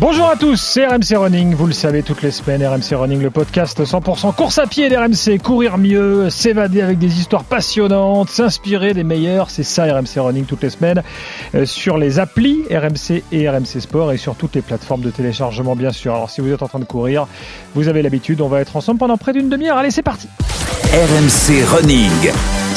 Bonjour à tous, c'est RMC Running, vous le savez toutes les semaines, RMC Running, le podcast 100% course à pied d'RMC, courir mieux, s'évader avec des histoires passionnantes, s'inspirer des meilleurs, c'est ça RMC Running toutes les semaines, euh, sur les applis RMC et RMC Sport et sur toutes les plateformes de téléchargement bien sûr. Alors si vous êtes en train de courir, vous avez l'habitude, on va être ensemble pendant près d'une demi-heure, allez c'est parti RMC Running.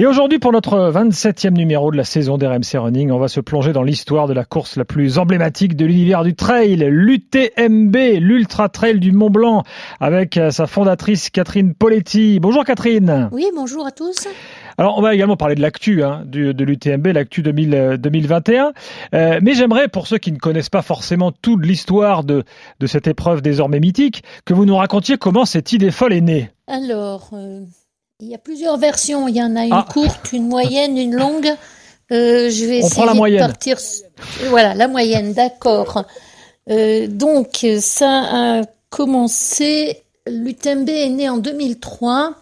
Et aujourd'hui, pour notre 27e numéro de la saison d'RMC Running, on va se plonger dans l'histoire de la course la plus emblématique de l'univers du trail, l'UTMB, l'Ultra Trail du Mont Blanc, avec euh, sa fondatrice Catherine Poletti. Bonjour Catherine. Oui, bonjour à tous. Alors, on va également parler de l'actu hein, de l'UTMB, l'actu 2021. Euh, mais j'aimerais, pour ceux qui ne connaissent pas forcément toute l'histoire de, de cette épreuve désormais mythique, que vous nous racontiez comment cette idée folle est née. Alors, euh, il y a plusieurs versions. Il y en a une ah. courte, une moyenne, une longue. Euh, je vais On essayer la moyenne. de partir. Voilà, la moyenne, d'accord. Euh, donc, ça a commencé. L'UTMB est né en 2003.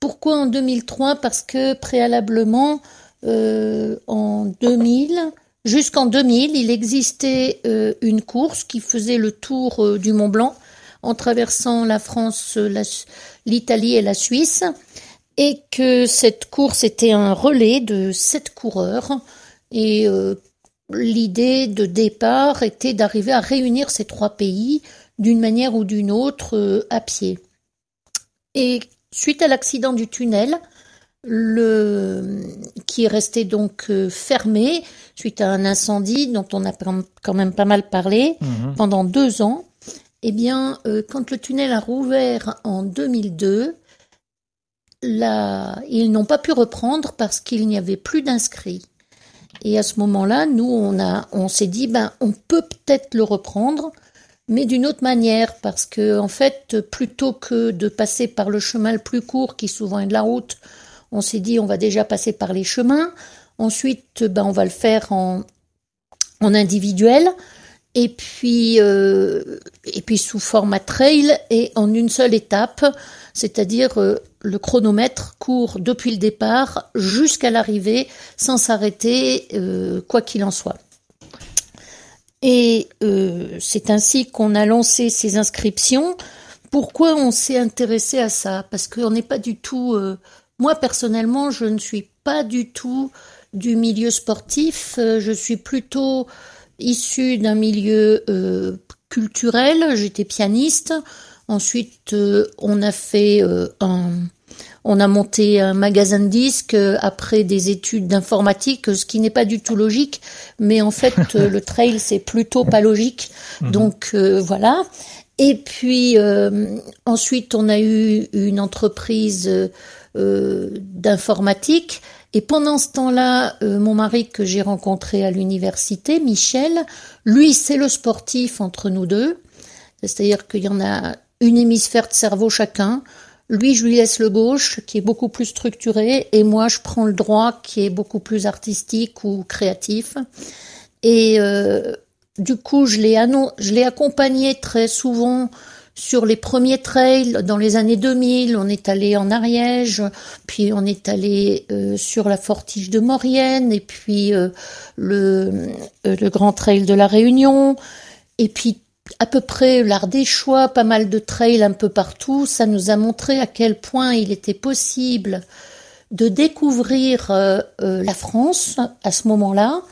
Pourquoi en 2003 Parce que préalablement, euh, en 2000, jusqu'en 2000, il existait euh, une course qui faisait le tour euh, du Mont Blanc en traversant la France, l'Italie et la Suisse et que cette course était un relais de sept coureurs et euh, l'idée de départ était d'arriver à réunir ces trois pays d'une manière ou d'une autre euh, à pied. Et suite à l'accident du tunnel, le, qui est resté donc euh, fermé suite à un incendie dont on a quand même pas mal parlé mhm. pendant deux ans, eh bien, quand le tunnel a rouvert en 2002, ils n'ont pas pu reprendre parce qu'il n'y avait plus d'inscrits. Et à ce moment-là, nous, on, s'est dit, ben, on peut peut-être le reprendre, mais d'une autre manière, parce que, en fait, plutôt que de passer par le chemin le plus court, qui souvent est de la route, on s'est dit, on va déjà passer par les chemins. Ensuite, ben, on va le faire en, en individuel. Et puis, euh, et puis sous format trail et en une seule étape, c'est-à-dire euh, le chronomètre court depuis le départ jusqu'à l'arrivée sans s'arrêter, euh, quoi qu'il en soit. Et euh, c'est ainsi qu'on a lancé ces inscriptions. Pourquoi on s'est intéressé à ça? Parce qu'on n'est pas du tout... Euh, moi, personnellement, je ne suis pas du tout du milieu sportif. je suis plutôt issue d'un milieu culturel. J'étais pianiste. Ensuite, on a fait un on a monté un magasin de disques euh, après des études d'informatique, ce qui n'est pas du tout logique, mais en fait euh, le trail c'est plutôt pas logique. Mhm. Donc euh, voilà. Et puis ensuite on a eu une entreprise d'informatique. Et pendant ce temps-là, mon mari que j'ai rencontré à l'université, Michel, lui c'est le sportif entre nous deux. C'est-à-dire qu'il y en a une hémisphère de cerveau chacun. Lui, je lui laisse le gauche, qui est beaucoup plus structuré, et moi, je prends le droit, qui est beaucoup plus artistique ou créatif. Et euh, du coup, je l'ai, je l'ai accompagné très souvent sur les premiers trails dans les années 2000. On est allé en Ariège, puis on est allé euh, sur la Fortige de Maurienne, et puis euh, le, le Grand Trail de la Réunion. Et puis à peu près l'art des choix, pas mal de trails un peu partout. Ça nous a montré à quel point il était possible de découvrir euh, euh, la France à ce moment-là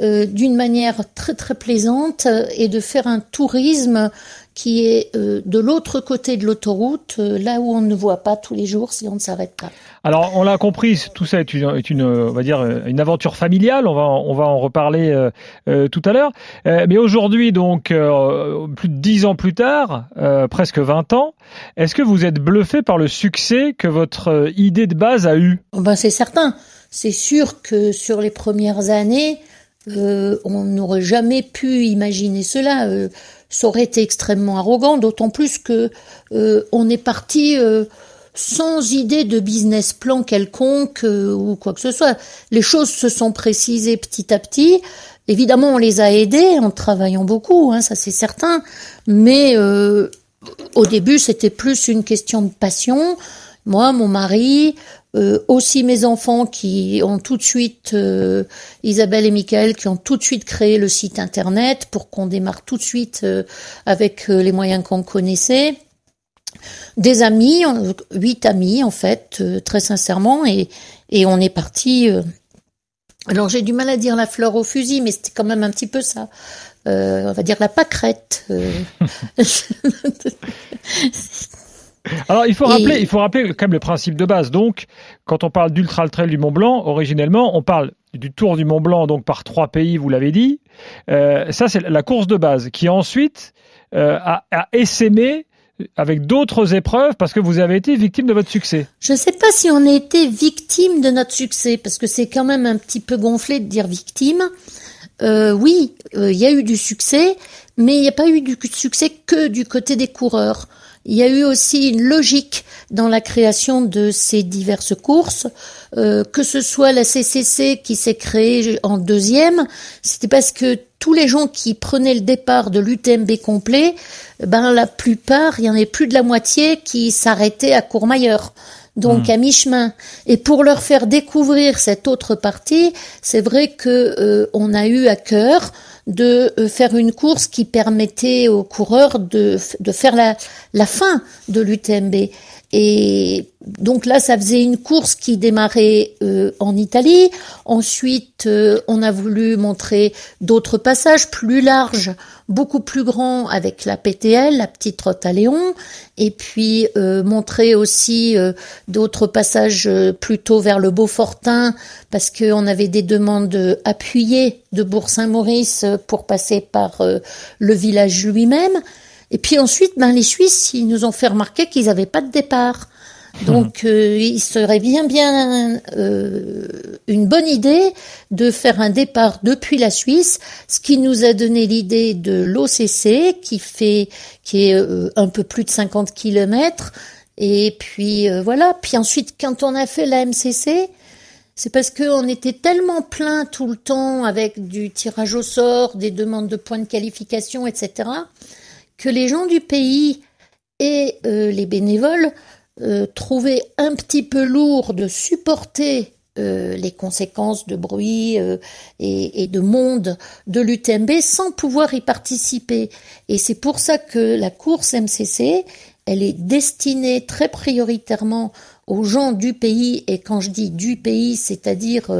euh, d'une manière très très plaisante et de faire un tourisme qui est euh, de l'autre côté de l'autoroute, euh, là où on ne voit pas tous les jours si on ne s'arrête pas. Alors, on l'a compris, tout ça est une, est une, on va dire, une aventure familiale. On va, on va en reparler euh, tout à l'heure. mais aujourd'hui, donc, plus de dix ans plus tard, presque 20 ans, est-ce que vous êtes bluffé par le succès que votre idée de base a eu? Oh Ben, c'est certain. C'est sûr que sur les premières années, on n'aurait jamais pu imaginer cela ça aurait été extrêmement arrogant, d'autant plus que euh, on est parti euh, sans idée de business plan quelconque euh, ou quoi que ce soit. Les choses se sont précisées petit à petit. Évidemment, on les a aidés en travaillant beaucoup, hein, ça c'est certain. Mais euh, au début, c'était plus une question de passion. Moi, mon mari, euh, aussi mes enfants qui ont tout de suite, euh, Isabelle et Michael, qui ont tout de suite créé le site internet pour qu'on démarre tout de suite euh, avec les moyens qu'on connaissait. Des amis, huit amis en fait, très sincèrement, et, et on est parti. alors j'ai du mal à dire la fleur au fusil, mais c'était quand même un petit peu ça. on va dire la pâquerette. Alors il faut rappeler, il faut rappeler quand même le principe de base. Donc, quand on parle d'ultra trail du Mont Blanc, originellement, on parle du Tour du Mont Blanc, donc par trois pays, vous l'avez dit. Euh, ça, c'est la course de base, qui ensuite euh, a, a essaimé avec d'autres épreuves parce que vous avez été victime de votre succès. Je ne sais pas si on a été victime de notre succès parce que c'est quand même un petit peu gonflé de dire victime. Euh, oui, il y a eu du succès, mais il n'y a pas eu du succès que du côté des coureurs. Il y a eu aussi une logique dans la création de ces diverses courses, euh, que ce soit la CCC qui s'est créée en deuxième, c'était parce que tous les gens qui prenaient le départ de l'UTMB complet, ben la plupart, il y en avait plus de la moitié qui s'arrêtaient à Courmayeur donc hmm. à mi-chemin. Et pour leur faire découvrir cette autre partie, c'est vrai que euh, on a eu à cœur de euh, faire une course qui permettait aux coureurs de, de faire la, la fin de l'UTMB. Et donc là, ça faisait une course qui démarrait euh, en Italie. Ensuite, euh, on a voulu montrer d'autres passages plus larges, beaucoup plus grands avec la PTL, la petite route à Léon. Et puis euh, montrer aussi d'autres passages plutôt vers le Beaufortin, parce qu'on avait des demandes appuyées de Bourg-Saint-Maurice pour passer par le village lui-même. Et puis ensuite, ben, les Suisses, ils nous ont fait remarquer qu'ils n'avaient pas de départ. Donc, euh, il serait bien, bien euh, une bonne idée de faire un départ depuis la Suisse, ce qui nous a donné l'idée de l'OCC, qui fait, qui est euh, un peu plus de 50 kilomètres. Et puis voilà. Puis ensuite, quand on a fait la MCC, c'est parce qu'on était tellement plein tout le temps avec du tirage au sort, des demandes de points de qualification, etc que les gens du pays et euh, les bénévoles euh, trouvaient un petit peu lourd de supporter euh, les conséquences de bruit et, de monde de l'UTMB sans pouvoir y participer. Et c'est pour ça que la course MCC, elle est destinée très prioritairement aux gens du pays, et quand je dis du pays, c'est-à-dire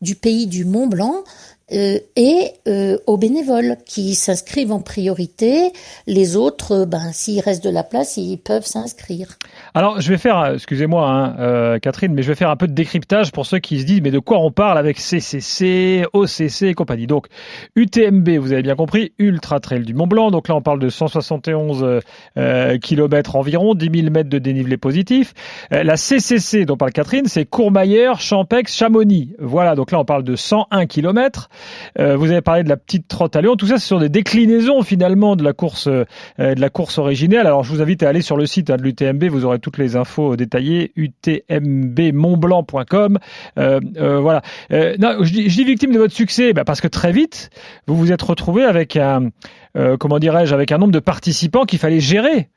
du pays du Mont Blanc, euh, et euh, aux bénévoles qui s'inscrivent en priorité. Les autres, euh, ben, s'il reste de la place, ils peuvent s'inscrire. Alors, je vais faire, excusez-moi, hein, Catherine, mais je vais faire un peu de décryptage pour ceux qui se disent, mais de quoi on parle avec CCC, OCC et compagnie. Donc, UTMB, vous avez bien compris, Ultra Trail du Mont Blanc. Donc là, on parle de 171 km environ, 10 000 mètres de dénivelé positif. la CCC dont parle Catherine, c'est Courmayeur, Champex, Chamonix. Voilà, donc là, on parle de 101 km. Euh, vous avez parlé de la petite trotte à Lyon. Tout ça, ce sont des déclinaisons finalement de la course, euh, de la course originelle. Alors, je vous invite à aller sur le site hein, de l'UTMB. Vous aurez toutes les infos détaillées. utmbmontblanc.com. Euh, voilà. non, je dis, victime de votre succès, bah, parce que très vite, vous vous êtes retrouvé avec un, comment dirais-je, avec un nombre de participants qu'il fallait gérer.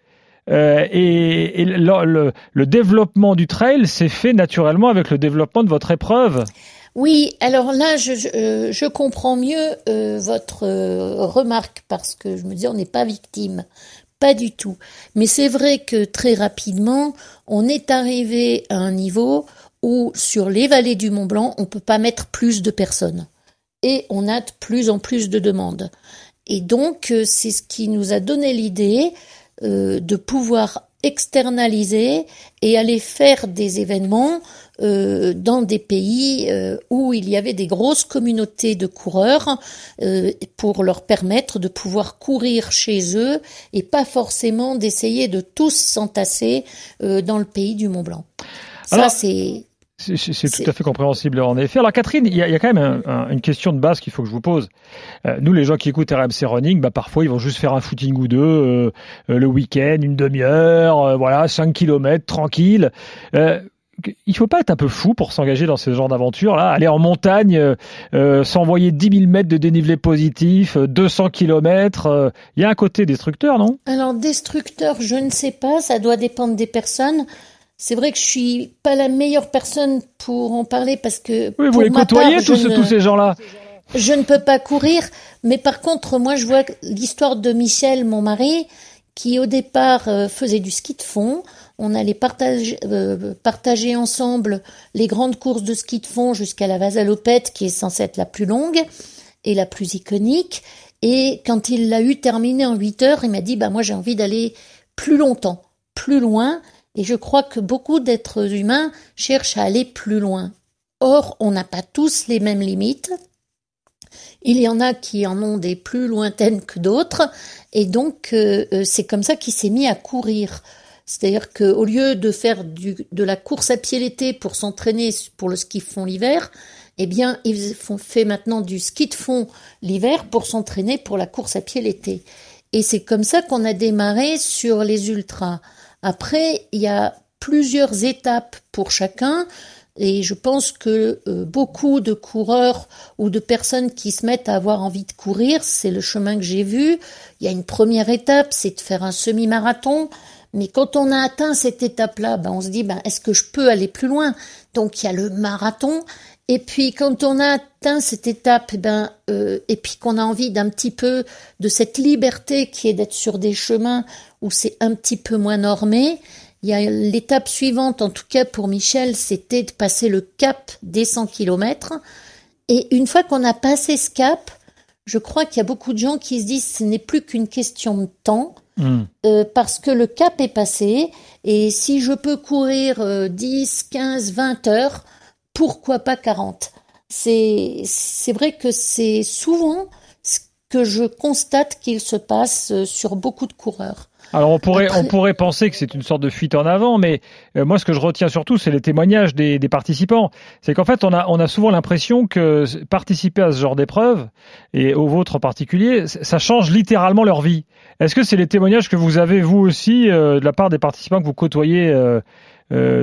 et, le, développement du trail s'est fait naturellement avec le développement de votre épreuve. Oui, alors là, je, euh, comprends mieux euh, votre euh, remarque parce que je me dis on n'est pas victime, pas du tout. Mais c'est vrai que très rapidement, on est arrivé à un niveau où sur les vallées du Mont Blanc, on peut pas mettre plus de personnes et on a de plus en plus de demandes. Et donc, c'est ce qui nous a donné l'idée de pouvoir externaliser et aller faire des événements euh, dans des pays euh, où il y avait des grosses communautés de coureurs euh, pour leur permettre de pouvoir courir chez eux et pas forcément d'essayer de tous s'entasser dans le pays du Mont Blanc. Ça, c'est C'est tout à fait compréhensible en effet. Alors Catherine, il y, a, quand même une question de base qu'il faut que je vous pose. Euh, nous, les gens qui écoutent RMC Running, bah, parfois ils vont juste faire un footing ou deux euh, le week-end, une demi-heure, voilà, 5 km, tranquille il faut pas être un peu fou pour s'engager dans ce genre d'aventure là, aller en montagne, euh, euh s'envoyer 10 000 mètres de dénivelé positif, 200 euh, km, euh, il y a un côté destructeur, non? Alors destructeur, je ne sais pas, ça doit dépendre des personnes. C'est vrai que je suis pas la meilleure personne pour en parler parce que oui, vous les côtoyez tous, tous ces gens-là? Je ne peux pas courir, mais par contre, moi, je vois l'histoire de Michel, mon mari, qui au départ faisait du ski de fond on allait partager, euh, partager ensemble les grandes courses de ski de fond jusqu'à la Vasalopette, qui est censée être la plus longue et la plus iconique. Et quand il l'a eu terminé en 8 heures, il m'a dit, bah, moi, j'ai envie d'aller plus longtemps, plus loin. Et je crois que beaucoup d'êtres humains cherchent à aller plus loin. Or, on n'a pas tous les mêmes limites. Il y en a qui en ont des plus lointaines que d'autres, et donc euh, euh, c'est comme ça qu'il s'est mis à courir. C'est-à-dire qu'au lieu de faire de la course à pied l'été pour s'entraîner pour le ski de fond l'hiver, eh bien, ils font fait maintenant du ski de fond l'hiver pour s'entraîner pour la course à pied l'été. Et c'est comme ça qu'on a démarré sur les ultras. Après, il y a plusieurs étapes pour chacun. Et je pense que euh, beaucoup de coureurs ou de personnes qui se mettent à avoir envie de courir, c'est le chemin que j'ai vu. Il y a une première étape, c'est de faire un semi-marathon. Mais quand on a atteint cette étape-là, ben on se dit, ben, est-ce que je peux aller plus loin? Donc il y a le marathon. Et puis quand on a atteint cette étape, ben, euh, et puis qu'on a envie d'un petit peu de cette liberté qui est d'être sur des chemins où c'est un petit peu moins normé, il y a l'étape suivante, en tout cas pour Michel, c'était de passer le cap des 100 km. Et une fois qu'on a passé ce cap, je crois qu'il y a beaucoup de gens qui se disent ce n'est plus qu'une question de temps. Hmm. Euh, parce que le cap est passé et si je peux courir 10, 15, 20 heures, pourquoi pas 40 C'est c'est vrai que c'est souvent ce que je constate qu'il se passe euh, sur beaucoup de coureurs. Alors on pourrait, on pourrait penser que c'est une sorte de fuite en avant, mais euh, moi ce que je retiens surtout, c'est les témoignages des, des participants. C'est qu'en fait, on a, on a souvent l'impression que participer à ce genre d'épreuve, et au vôtre en particulier, ça change littéralement leur vie. Est-ce que c'est les témoignages que vous avez vous aussi euh, de la part des participants que vous côtoyez euh,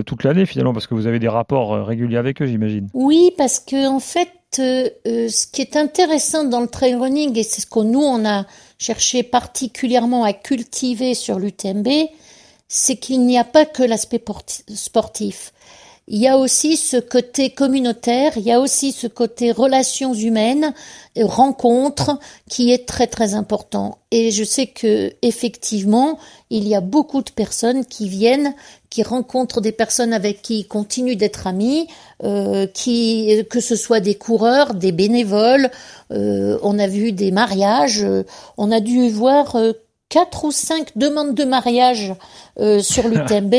toute l'année finalement, parce que vous avez des rapports réguliers avec eux, j'imagine? Oui, parce que en fait, ce qui est intéressant dans le trail running, et c'est ce que nous on a chercher particulièrement à cultiver sur l'UTMB, c'est qu'il n'y a pas que l'aspect sportif. Il y a aussi ce côté communautaire, il y a aussi ce côté relations humaines, rencontres qui est très très important. Et je sais que effectivement, il y a beaucoup de personnes qui viennent, qui rencontrent des personnes avec qui ils continuent d'être amis, euh, qui que ce soit des coureurs, des bénévoles. Euh, on a vu des mariages, on a dû voir euh, quatre ou cinq demandes de mariage euh, sur l'UTMB.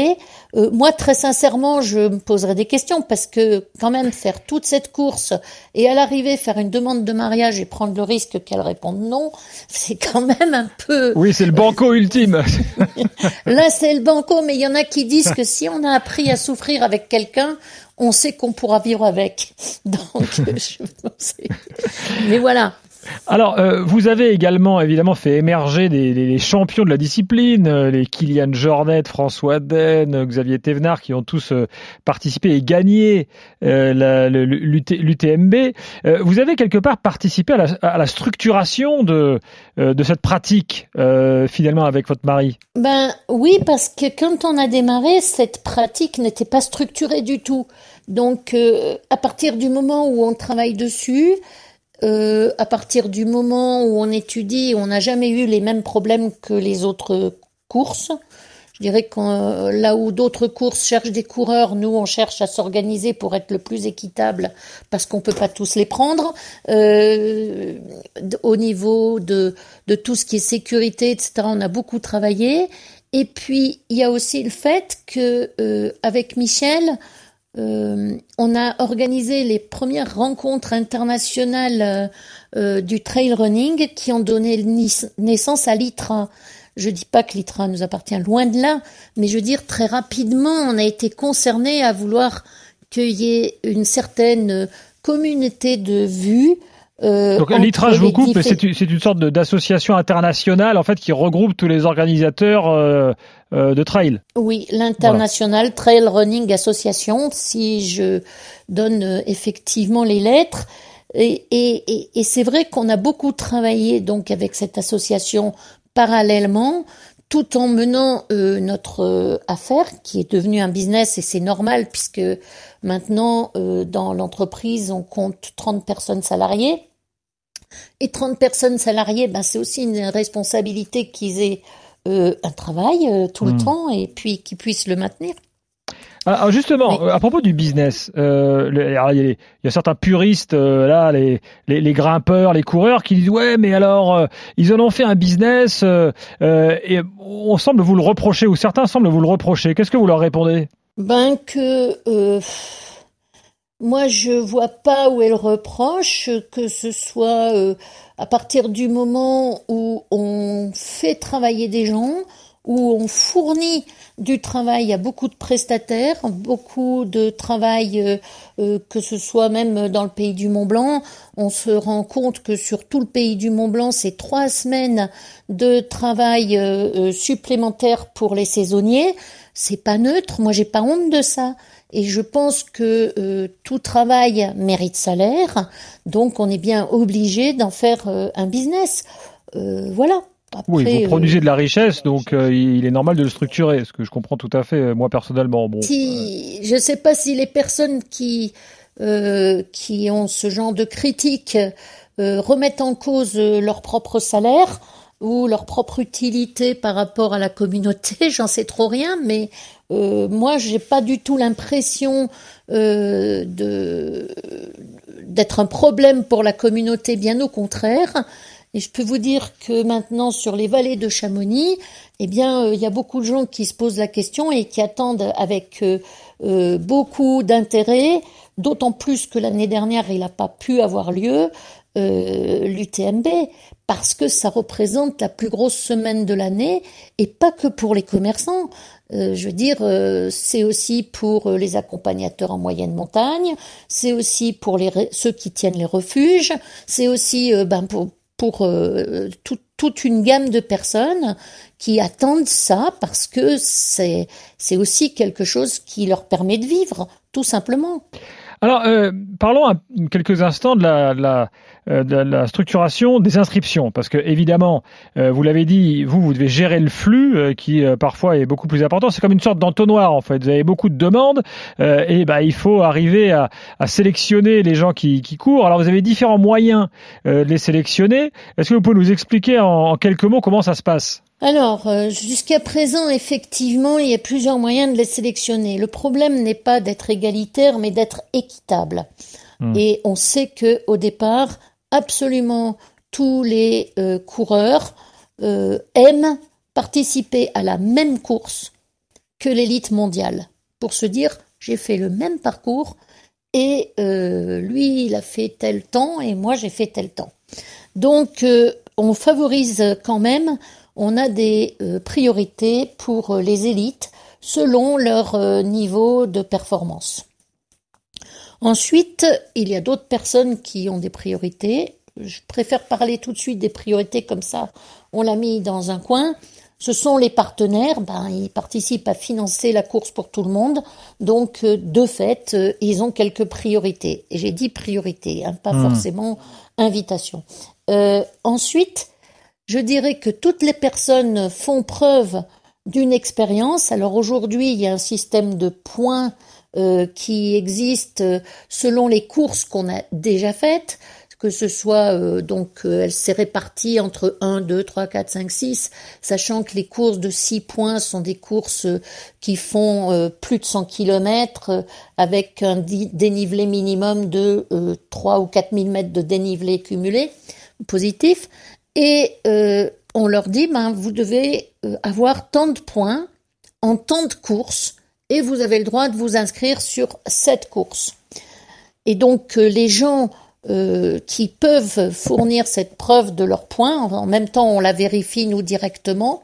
Euh, moi, très sincèrement, je me poserais des questions parce que quand même faire toute cette course et à l'arrivée faire une demande de mariage et prendre le risque qu'elle réponde non, c'est quand même un peu. Oui, c'est le banco ultime. Là, c'est le banco, mais il y en a qui disent que si on a appris à souffrir avec quelqu'un, on sait qu'on pourra vivre avec. Donc, je. Mais voilà. Alors, euh, vous avez également évidemment fait émerger des, champions de la discipline, euh, les Kylian Jornet, François Den, euh, Xavier Thévenard, qui ont tous participé et gagné l'UTMB. vous avez quelque part participé à la, à la structuration de, de cette pratique, finalement, avec votre mari? Ben oui, parce que quand on a démarré, cette pratique n'était pas structurée du tout. Donc, à partir du moment où on travaille dessus, euh, à partir du moment où on étudie, on n'a jamais eu les mêmes problèmes que les autres courses. Je dirais que euh, là où d'autres courses cherchent des coureurs, nous on cherche à s'organiser pour être le plus équitable parce qu'on peut pas tous les prendre. Euh, au niveau de, de tout ce qui est sécurité, etc., on a beaucoup travaillé. Et puis il y a aussi le fait que avec Michel, euh, on a organisé les premières rencontres internationales euh, euh, du trail running qui ont donné naissance à l'ITRA. Je dis pas que l'ITRA nous appartient loin de là, mais je veux dire très rapidement, on a été concerné à vouloir qu'il y ait une certaine communauté de vues. Euh, Donc l'ITRA, je vous coupe, c'est une, sorte d'association internationale en fait qui regroupe tous les organisateurs euh, euh, de trail. Oui, l'International Trail Running Association, si je donne effectivement les lettres. Et, et, et c'est vrai qu'on a beaucoup travaillé donc avec cette association parallèlement tout en menant euh, notre euh, affaire qui est devenue un business et c'est normal puisque maintenant euh, dans l'entreprise on compte 30 personnes salariées et 30 personnes salariées ben, c'est aussi une responsabilité qu'ils aient un travail tout le hmm. temps et puis qu'ils puissent le maintenir. Alors justement, euh, à propos du business, euh, il, y a certains puristes euh, là, les, les, grimpeurs, les coureurs, qui disent ouais, mais alors ils en ont fait un business et on semble vous le reprocher ou certains semblent vous le reprocher. Qu'est-ce que vous leur répondez? Ben que moi je vois pas où est le reproche, que ce soit à partir du moment où on fait travailler des gens, où on fournit du travail à beaucoup de prestataires, beaucoup de travail, euh, euh, que ce soit même dans le pays du Mont Blanc. On se rend compte que sur tout le pays du Mont Blanc, c'est trois semaines de travail euh, supplémentaire pour les saisonniers. C'est pas neutre. Moi, j'ai pas honte de ça. Et je pense que tout travail mérite salaire, donc on est bien obligé d'en faire un business. voilà oui, vous produisez de la richesse, donc euh, il est normal de le structurer, ce que je comprends tout à fait, euh, moi personnellement. Bon, si, je ne sais pas si les personnes qui, euh, qui ont ce genre de critique remettent en cause leur propre salaire ou leur propre utilité par rapport à la communauté, j'en sais trop rien, mais moi j'ai pas du tout l'impression de d'être un problème pour la communauté, bien au contraire. Et je peux vous dire que maintenant, sur les vallées de Chamonix, eh bien, euh, il y a beaucoup de gens qui se posent la question et qui attendent avec euh, euh, beaucoup d'intérêt, d'autant plus que l'année dernière, il n'a pas pu avoir lieu, l'UTMB, parce que ça représente la plus grosse semaine de l'année, et pas que pour les commerçants. je veux dire, c'est aussi pour les accompagnateurs en moyenne montagne, c'est aussi pour ceux qui tiennent les refuges, c'est aussi ben, pour, pour euh, toute une gamme de personnes qui attendent ça parce que c'est c'est aussi quelque chose qui leur permet de vivre, tout simplement. Alors, euh, parlons quelques instants de la, la, euh, de la, structuration des inscriptions, parce que évidemment, euh, vous l'avez dit, vous, vous devez gérer le flux qui parfois est beaucoup plus important. C'est comme une sorte d'entonnoir en fait. Vous avez beaucoup de demandes et bah, il faut arriver à, sélectionner les gens qui, courent. Alors, vous avez différents moyens de les sélectionner. Est-ce que vous pouvez nous expliquer en quelques mots comment ça se passe? Alors, euh, jusqu'à présent, effectivement, il y a plusieurs moyens de les sélectionner. Le problème n'est pas d'être égalitaire, mais d'être équitable. Hmm. Et on sait que au départ, absolument tous les euh, coureurs euh, aiment participer à la même course que l'élite mondiale, pour se dire j'ai fait le même parcours et lui il a fait tel temps et moi j'ai fait tel temps. Donc on favorise quand même on a des euh, priorités pour euh, les élites selon leur euh, niveau de performance. Ensuite, il y a d'autres personnes qui ont des priorités. Je préfère parler tout de suite des priorités comme ça, on l'a mis dans un coin. Ce sont les partenaires, ben, ils participent à financer la course pour tout le monde, donc de fait, ils ont quelques priorités. Et j'ai dit priorité, hein, pas hmm. forcément invitation. ensuite, je dirais que toutes les personnes font preuve d'une expérience. Alors aujourd'hui, il y a un système de points euh, qui existe selon les courses qu'on a déjà faites, que ce soit euh, donc euh, elle s'est répartie entre 1, 2, 3, 4, 5, 6, sachant que les courses de 6 points sont des courses qui font plus de 100 km avec un dénivelé minimum de 3 ou 4 000 mètres de dénivelé cumulé positif. Et euh, on leur dit, ben, vous devez euh, avoir tant de points en tant de courses et vous avez le droit de vous inscrire sur cette course. Et donc euh, les gens qui peuvent fournir cette preuve de leurs points, en même temps on la vérifie nous directement,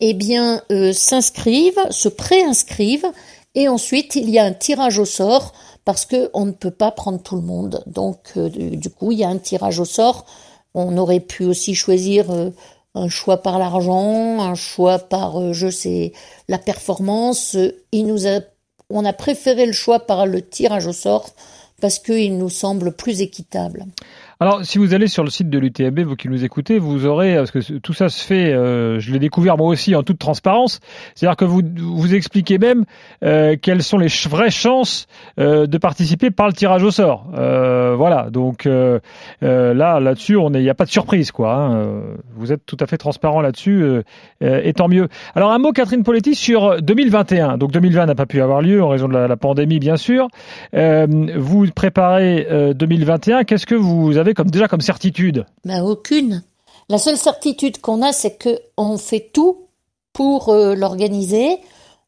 eh bien s'inscrivent, se préinscrivent Et ensuite, il y a un tirage au sort parce que on ne peut pas prendre tout le monde. Donc, du coup, il y a un tirage au sort. On aurait pu aussi choisir euh, un choix par l'argent, un choix par, euh, je sais, la performance. On a préféré le choix par le tirage au sort parce qu'il nous semble plus équitable. Alors, si vous allez sur le site de l'UTMB, vous qui nous écoutez, vous aurez, parce que tout ça se fait, euh, je l'ai découvert moi aussi en toute transparence, c'est-à-dire que vous vous expliquez même euh, quelles sont les vraies chances euh, de participer par le tirage au sort. Euh, voilà, donc euh, euh, là, là-dessus, il n'y a pas de surprise, quoi. Hein. Vous êtes tout à fait transparent là-dessus, et tant mieux. Alors, un mot, Catherine Poletti, sur 2021. Donc, 2020 n'a pas pu avoir lieu en raison de la, la pandémie, bien sûr. vous préparez 2021. Qu'est-ce que vous avez comme déjà comme certitude ben, Aucune. La seule certitude qu'on a, c'est que on fait tout pour euh, l'organiser.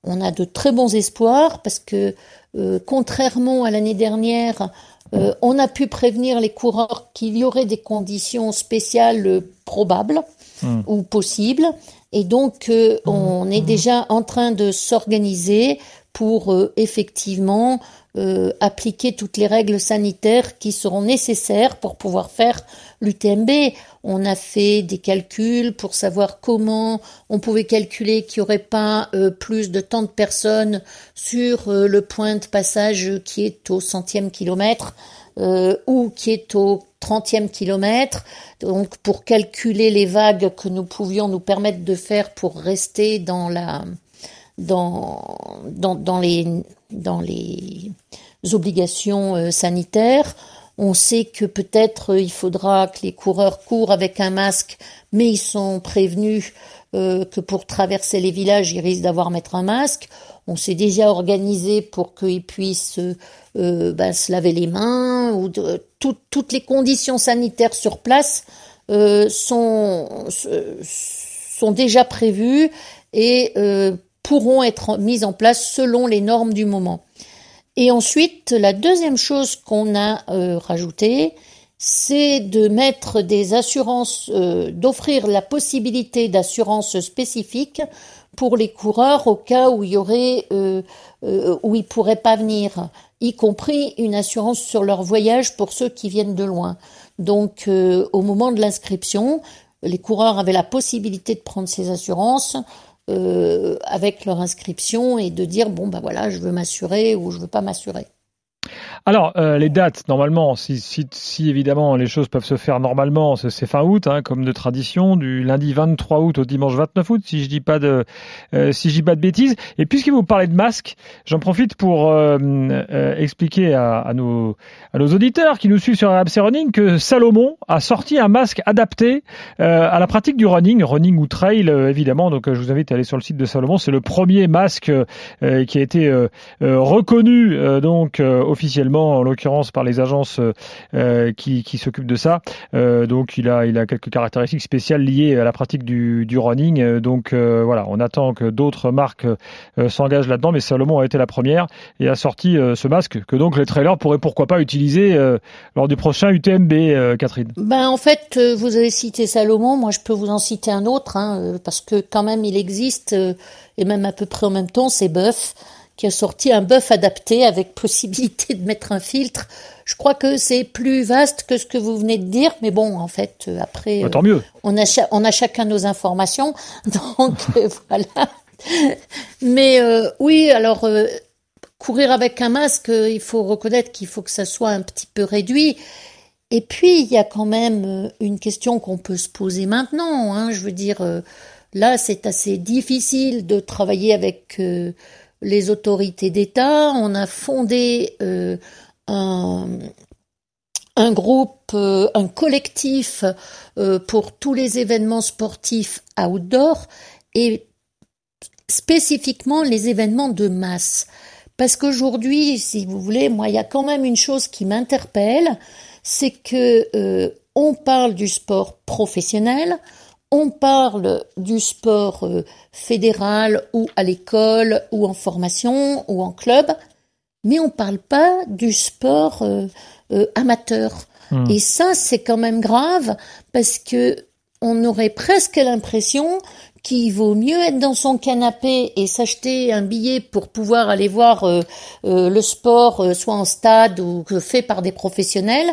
On a de très bons espoirs parce que, euh, contrairement à l'année dernière, euh, on a pu prévenir les coureurs qu'il y aurait des conditions spéciales probables hmm. ou possibles. Et donc, on est déjà en train de s'organiser pour effectivement euh, appliquer toutes les règles sanitaires qui seront nécessaires pour pouvoir faire l'UTMB. On a fait des calculs pour savoir comment on pouvait calculer qu'il n'y aurait pas euh, plus de tant de personnes sur euh, le point de passage qui est au centième kilomètre ou qui est au trentième kilomètre. Donc pour calculer les vagues que nous pouvions nous permettre de faire pour rester dans la dans, dans, dans les dans les obligations euh, sanitaires. On sait que peut-être euh, il faudra que les coureurs courent avec un masque, mais ils sont prévenus euh, que pour traverser les villages, ils risquent d'avoir mettre un masque. On s'est déjà organisé pour qu'ils puissent ben, se laver les mains ou de, toutes les conditions sanitaires sur place sont sont déjà prévues et pourront être mises en place selon les normes du moment. Et ensuite, la deuxième chose qu'on a euh, rajoutée, c'est de mettre des assurances, euh, d'offrir la possibilité d'assurance spécifique pour les coureurs au cas où il y aurait, euh, où ils pourraient pas venir, y compris une assurance sur leur voyage pour ceux qui viennent de loin. Donc, au moment de l'inscription, les coureurs avaient la possibilité de prendre ces assurances euh, avec leur inscription et de dire bon ben voilà je veux m'assurer ou je veux pas m'assurer. Alors, euh, les dates, normalement, si, si, évidemment les choses peuvent se faire normalement, c'est fin août, hein, comme de tradition, du lundi 23 août au dimanche 29 août, si je dis pas de, euh, si je dis pas de bêtises. Et puisque vous parlez de masques, j'en profite pour euh, euh expliquer à, nos, auditeurs qui nous suivent sur RMC Running que Salomon a sorti un masque adapté à la pratique du running, running ou trail, évidemment. Donc, je vous invite à aller sur le site de Salomon. C'est le premier masque qui a été reconnu donc officiellement en l'occurrence par les agences euh, euh, qui, s'occupent de ça. Euh, donc il a, quelques caractéristiques spéciales liées à la pratique du, running. Donc voilà, on attend que d'autres marques s'engagent là-dedans, mais Salomon a été la première et a sorti ce masque que donc les trailers pourraient pourquoi pas utiliser lors du prochain UTMB, Catherine. Ben en fait, vous avez cité Salomon, moi je peux vous en citer un autre, hein, parce que quand même il existe et même à peu près en même temps, c'est Buff qui a sorti un bœuf adapté avec possibilité de mettre un filtre. Je crois que c'est plus vaste que ce que vous venez de dire, mais bon, en fait, euh, après, bah, tant mieux. Euh, on a, on a chacun nos informations, donc euh, voilà. Mais oui, alors courir avec un masque, il faut reconnaître qu'il faut que ça soit un petit peu réduit. Et puis, il y a quand même une question qu'on peut se poser maintenant. Hein, je veux dire, là, c'est assez difficile de travailler avec les autorités d'État. On a fondé euh, un, groupe, euh, un collectif euh, pour tous les événements sportifs outdoor et spécifiquement les événements de masse. Parce qu'aujourd'hui, si vous voulez, moi, il y a quand même une chose qui m'interpelle, c'est que on parle du sport professionnel, on parle du sport euh, fédéral ou à l'école ou en formation ou en club, mais on parle pas du sport euh, euh, amateur. Hmm. Et ça, c'est quand même grave parce que on aurait presque l'impression qu'il vaut mieux être dans son canapé et s'acheter un billet pour pouvoir aller voir euh, le sport, soit en stade ou fait par des professionnels,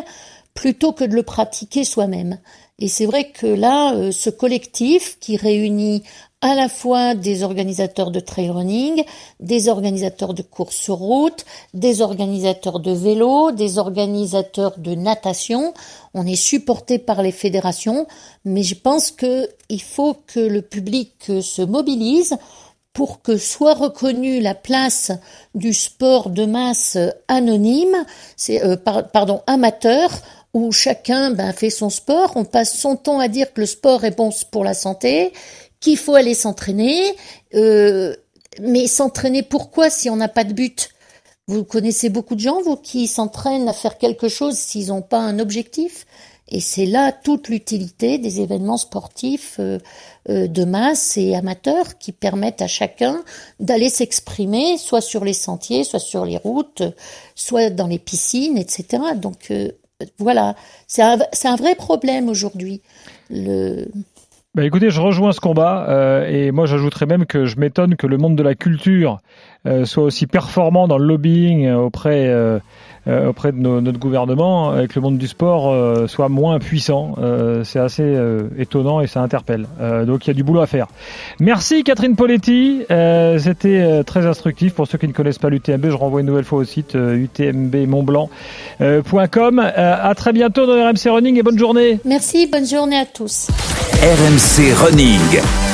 plutôt que de le pratiquer soi-même. Et c'est vrai que là, ce collectif qui réunit à la fois des organisateurs de trail running, des organisateurs de courses route, des organisateurs de vélo, des organisateurs de natation. On est supporté par les fédérations, mais je pense que il faut que le public se mobilise pour que soit reconnue la place du sport de masse anonyme, c'est euh, pardon amateur, où chacun ben, fait son sport. On passe son temps à dire que le sport est bon pour la santé qu'il faut aller s'entraîner. Euh, mais s'entraîner pourquoi si on n'a pas de but? Vous connaissez beaucoup de gens, vous, qui s'entraînent à faire quelque chose s'ils n'ont pas un objectif et c'est là toute l'utilité des événements sportifs euh, euh, de masse et amateurs qui permettent à chacun d'aller s'exprimer, soit sur les sentiers, soit sur les routes, soit dans les piscines, etc. Donc voilà, c'est un, vrai problème aujourd'hui. Le... Bah écoutez, je rejoins ce combat euh, et moi j'ajouterais même que je m'étonne que le monde de la culture soit aussi performant dans le lobbying auprès euh, euh auprès de nos, notre gouvernement et que le monde du sport euh, soit moins puissant. Euh, c'est assez étonnant et ça interpelle. donc il y a du boulot à faire. Merci Catherine Poletti, c'était très instructif pour ceux qui ne connaissent pas l'UTMB. Je renvoie une nouvelle fois au site utmbmontblanc.com. à très bientôt dans RMC Running et bonne journée. Merci, bonne journée à tous. RMC Running.